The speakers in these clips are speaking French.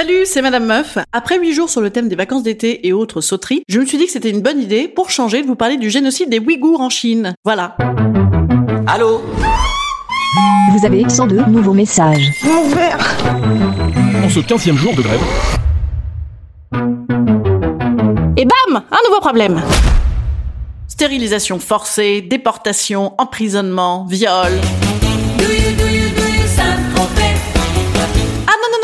Salut, c'est Madame Meuf. Après 8 jours sur le thème des vacances d'été et autres sauteries, je me suis dit que c'était une bonne idée, pour changer, de vous parler du génocide des Ouïghours en Chine. Voilà. Allô Vous avez 102 nouveaux messages. En ce 15e jour de grève, Et bam Un nouveau problème Stérilisation forcée, déportation, emprisonnement, viol...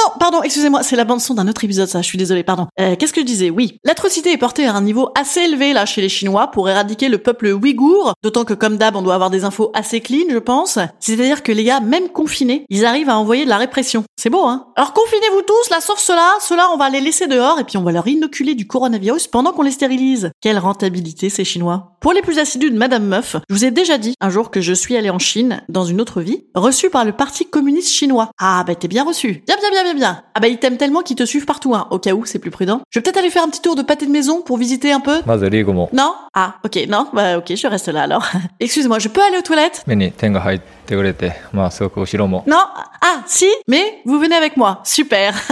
non, pardon, excusez-moi, c'est la bande-son d'un autre épisode, ça, je suis désolée, pardon. Euh, Qu'est-ce que je disais? Oui, l'atrocité est portée à un niveau assez élevé, là, chez les Chinois, pour éradiquer le peuple ouïghour, d'autant que, comme d'hab, on doit avoir des infos assez clean, je pense. C'est-à-dire que les gars, même confinés, ils arrivent à envoyer de la répression. C'est beau, hein? Alors confinez-vous tous, là, sauf ceux-là, ceux-là, on va les laisser dehors, et puis on va leur inoculer du coronavirus pendant qu'on les stérilise. Quelle rentabilité, ces Chinois Pour les plus assidus de Madame Meuf, je vous ai déjà dit, un jour, que je suis allée en Chine, dans une autre vie, reçue par le Parti communiste chinois. Ah, bah t'es bien reçu. Bien, bien, bien, bien, bien. Ah bah ils t'aiment tellement qu'ils te suivent partout, hein. Au cas où, c'est plus prudent. Je vais peut-être aller faire un petit tour de pâté de maison pour visiter un peu. Non? Ah, ok, non, bah ok, je reste là alors. Excuse-moi, je peux aller aux toilettes? Non, ah, si, mais vous venez avec moi, super.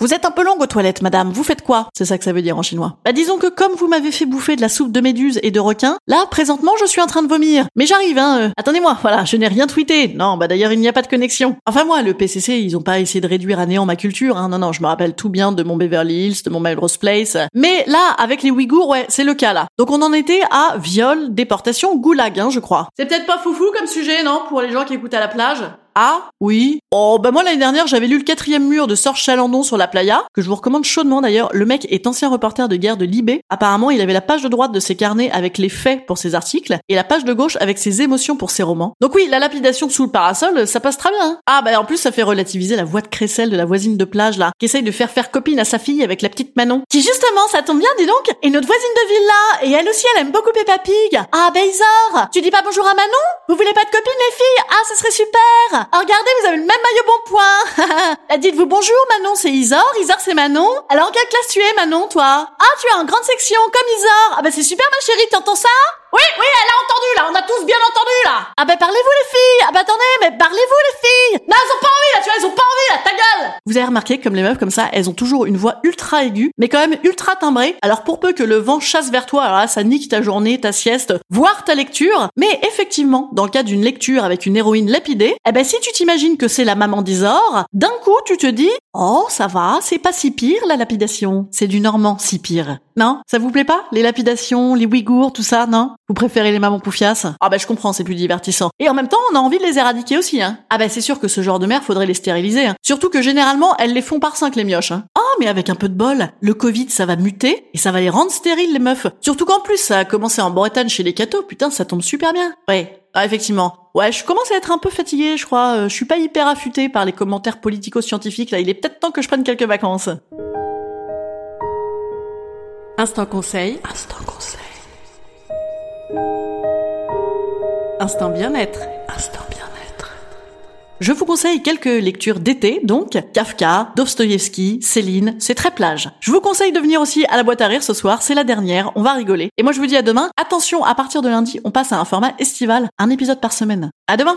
vous êtes un peu longue aux toilettes, madame, vous faites quoi? C'est ça que ça veut dire en chinois. Bah disons que comme vous m'avez fait bouffer de la soupe de méduse et de requin, là, présentement, je suis en train de vomir. Mais j'arrive, hein. Euh. Attendez-moi, voilà, je n'ai rien tweeté. Non, bah d'ailleurs, il n'y a pas de connexion. Enfin moi, le PCC, ils ont pas essayé de réduire à néant ma culture, hein. Non, non, je me rappelle tout bien de mon Beverly Hills, de mon Melrose Place. Mais là, avec les Ouïghours, ouais, c'est le cas là. Donc on en était à viol, déportation, goulag, hein, je crois. C'est peut-être pas foufou comme sujet, non, pour les gens qui écoutent à la plage? Ah, oui. Oh, bah moi l'année dernière, j'avais lu le quatrième mur de Sorge Chalandon sur la playa, que je vous recommande chaudement d'ailleurs. Le mec est ancien reporter de guerre de Libé. Apparemment, il avait la page de droite de ses carnets avec les faits pour ses articles, et la page de gauche avec ses émotions pour ses romans. Donc oui, la lapidation sous le parasol, ça passe très bien. hein. Ah, bah en plus, ça fait relativiser la voix de crécelle de la voisine de plage, là, qui essaye de faire faire copine à sa fille avec la petite Manon. Qui justement, ça tombe bien, dis donc, est notre voisine de villa, et elle aussi, elle aime beaucoup Peppa Pig. Ah, Isor, tu dis pas bonjour à Manon? Vous voulez pas de copine, les filles? Ah, ça serait super Ah, regardez, vous avez le même maillot bon point. Ah, Dites-vous bonjour, Manon, c'est Isor, Isor, c'est Manon. Alors, en quelle classe tu es, Manon, toi? Ah, tu es en grande section, comme Isor. Ah bah c'est super, ma chérie, t'entends ça? Oui, oui, elle a entendu, là, on a tous bien entendu, là. Ah bah parlez-vous, les filles. Ah bah attendez, mais parlez-vous, les filles. Non, elles ont pas envie, là, ta gueule Vous avez remarqué comme les meufs comme ça, elles ont toujours une voix ultra aiguë, mais quand même ultra timbrée. Alors pour peu que le vent chasse vers toi, alors là, ça nique ta journée, ta sieste, voire ta lecture. Mais effectivement, dans le cas d'une lecture avec une héroïne lapidée, eh ben si tu t'imagines que c'est la maman d'Isor, d'un coup tu te dis « Oh, ça va, c'est pas si pire la lapidation, c'est du normand si pire. » Non? Ça vous plaît pas Les lapidations, les ouïghours, tout ça, non? Vous préférez les mamans poufias Ah bah je comprends, c'est plus divertissant. Et en même temps, on a envie de les éradiquer aussi, hein. Ah bah c'est sûr que ce genre de mère, faudrait les stériliser, hein. Surtout que généralement, elles les font par cinq les mioches, hein. Oh, mais avec un peu de bol, le Covid, ça va muter, et ça va les rendre stériles, les meufs. Surtout qu'en plus, ça a commencé en Bretagne chez les cathos, putain, ça tombe super bien. Ouais. Ah, effectivement. Ouais, je commence à être un peu fatiguée, je crois. Euh, Je suis pas hyper affûtée par les commentaires politico-scientifiques, là. Il est peut-être temps que je prenne quelques vacances. Instant conseil. Instant Instant bien-être. Instant bien-être. Je vous conseille quelques lectures d'été, donc Kafka, Dostoïevski, Céline, c'est très plage. Je vous conseille de venir aussi à la boîte à rire ce soir, c'est la dernière, on va rigoler. Et moi je vous dis à demain, attention, à partir de lundi, on passe à un format estival, un épisode par semaine. À demain